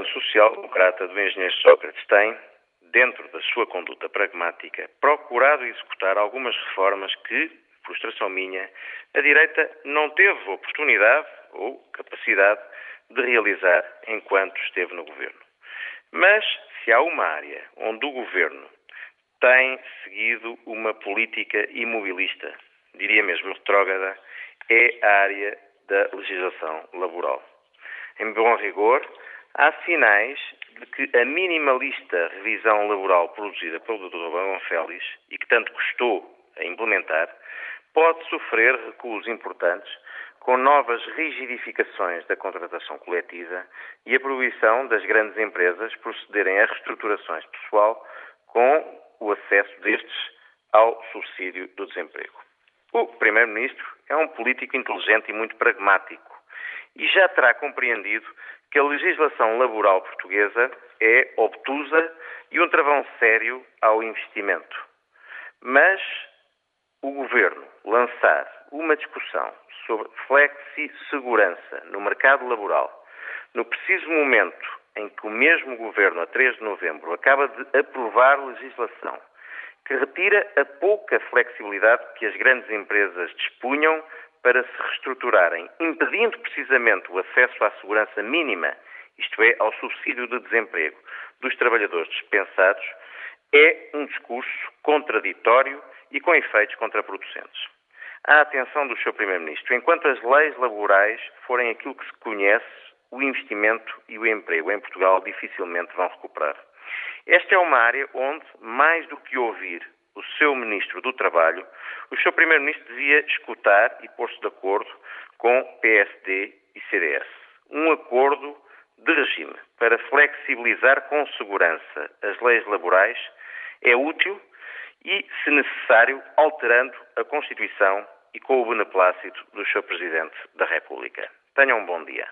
governo social-democrata do engenheiro Sócrates tem, dentro da sua conduta pragmática, procurado executar algumas reformas que, frustração minha, a direita não teve oportunidade ou capacidade de realizar enquanto esteve no governo. Mas se há uma área onde o governo tem seguido uma política imobilista, diria mesmo retrógrada, é a área da legislação laboral. Em bom rigor, há sinais de que a minimalista revisão laboral produzida pelo Dr. Balão Félix e que tanto custou a implementar, pode sofrer recuos importantes com novas rigidificações da contratação coletiva e a proibição das grandes empresas procederem a reestruturações pessoal com o acesso destes ao subsídio do desemprego. O Primeiro-Ministro é um político inteligente e muito pragmático e já terá compreendido que a legislação laboral portuguesa é obtusa e um travão sério ao investimento. Mas o Governo lançar uma discussão sobre flexi-segurança no mercado laboral, no preciso momento em que o mesmo Governo, a 3 de novembro, acaba de aprovar legislação que retira a pouca flexibilidade que as grandes empresas dispunham para se reestruturarem, impedindo precisamente o acesso à segurança mínima, isto é, ao subsídio de desemprego dos trabalhadores dispensados, é um discurso contraditório e com efeitos contraproducentes. A atenção do Sr. Primeiro-Ministro, enquanto as leis laborais forem aquilo que se conhece, o investimento e o emprego em Portugal dificilmente vão recuperar. Esta é uma área onde, mais do que ouvir o seu Ministro do Trabalho, o seu Primeiro-Ministro devia escutar e pôr-se de acordo com PSD e CDS. Um acordo de regime para flexibilizar com segurança as leis laborais é útil e, se necessário, alterando a Constituição e com o beneplácito do seu Presidente da República. Tenham um bom dia.